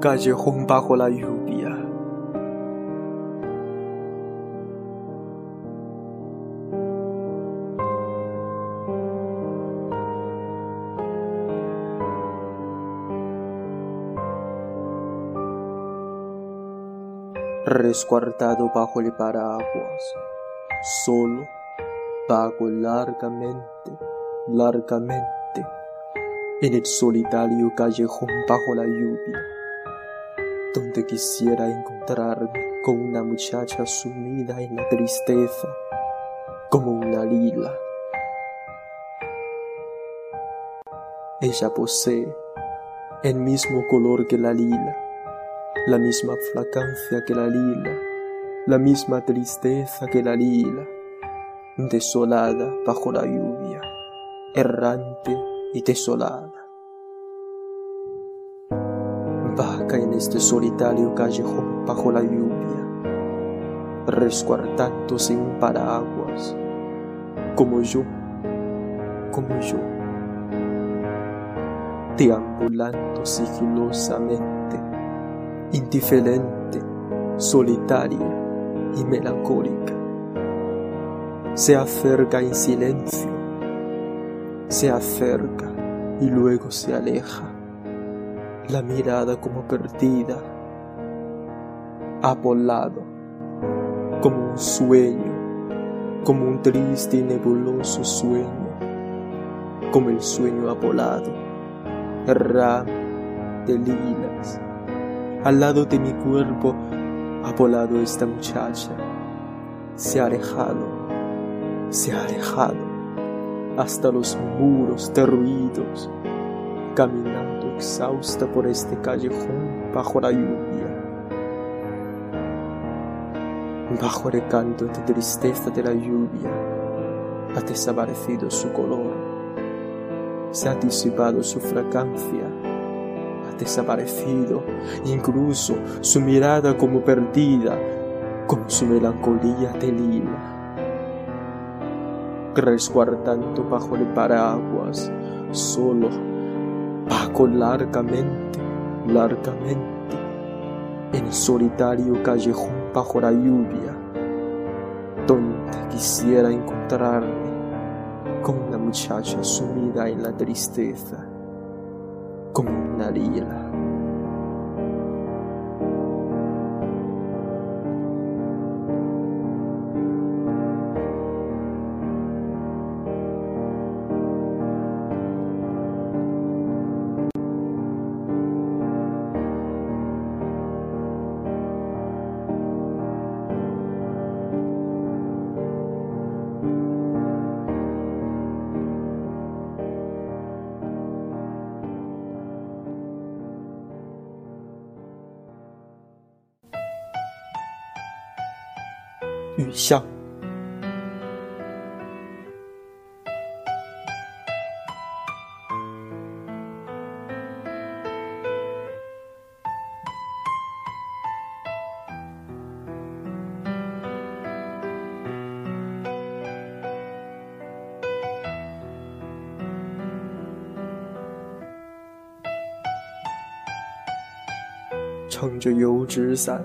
callejón bajo la lluvia. Resguardado bajo el paraguas, solo, vago largamente, largamente en el solitario callejón bajo la lluvia, donde quisiera encontrarme con una muchacha sumida en la tristeza, como una lila. Ella posee el mismo color que la lila, la misma fragancia que la lila, la misma tristeza que la lila, desolada bajo la lluvia, errante y desolada. En este solitario callejón bajo la lluvia, resguardándose un paraguas, como yo, como yo, deambulando sigilosamente, indiferente, solitaria y melancólica. Se acerca en silencio se acerca y luego se aleja, la mirada como perdida, apolado, como un sueño, como un triste y nebuloso sueño, como el sueño apolado, ramo de lilas. Al lado de mi cuerpo, apolado esta muchacha, se ha alejado, se ha alejado hasta los muros derruidos, caminando exhausta por este callejón bajo la lluvia. Bajo el canto de tristeza de la lluvia, ha desaparecido su color, se ha disipado su fragancia, ha desaparecido incluso su mirada como perdida, como su melancolía de lila resguardando bajo el paraguas, solo, largamente, largamente, en el solitario callejón bajo la lluvia, donde quisiera encontrarme con una muchacha sumida en la tristeza, como una lila. 雨巷，撑着油纸伞。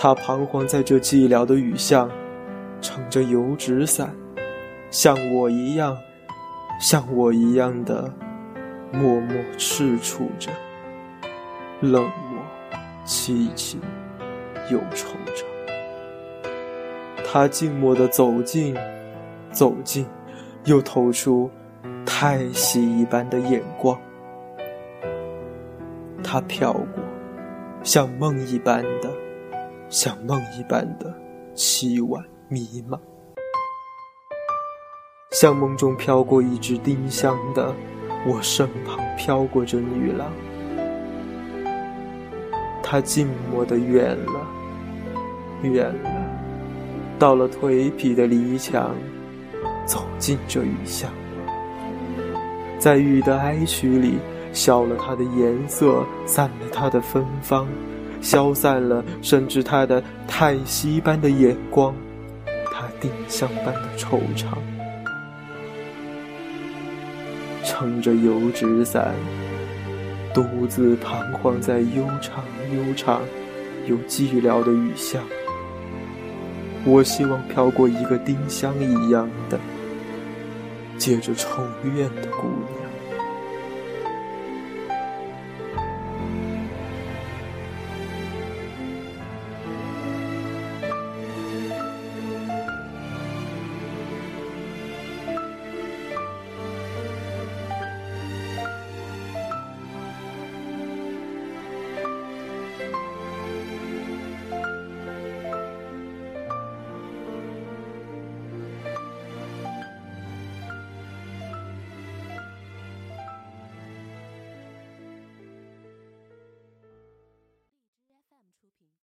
他彷徨在这寂寥的雨巷，撑着油纸伞，像我一样，像我一样的默默踟蹰着，冷漠、凄凄，又惆怅。他静默地走近，走近，又投出叹息一般的眼光。他飘过，像梦一般的。像梦一般的凄婉迷茫，像梦中飘过一只丁香的我身旁飘过这女郎，她静默的远了，远了，到了颓圮的篱墙，走进这雨巷，在雨的哀曲里，消了它的颜色，散了它的芬芳，消散了甚至他的叹息般的眼光，他丁香般的惆怅，撑着油纸伞。独自彷徨在悠长、悠长又寂寥的雨巷，我希望飘过一个丁香一样的、结着愁怨的姑娘。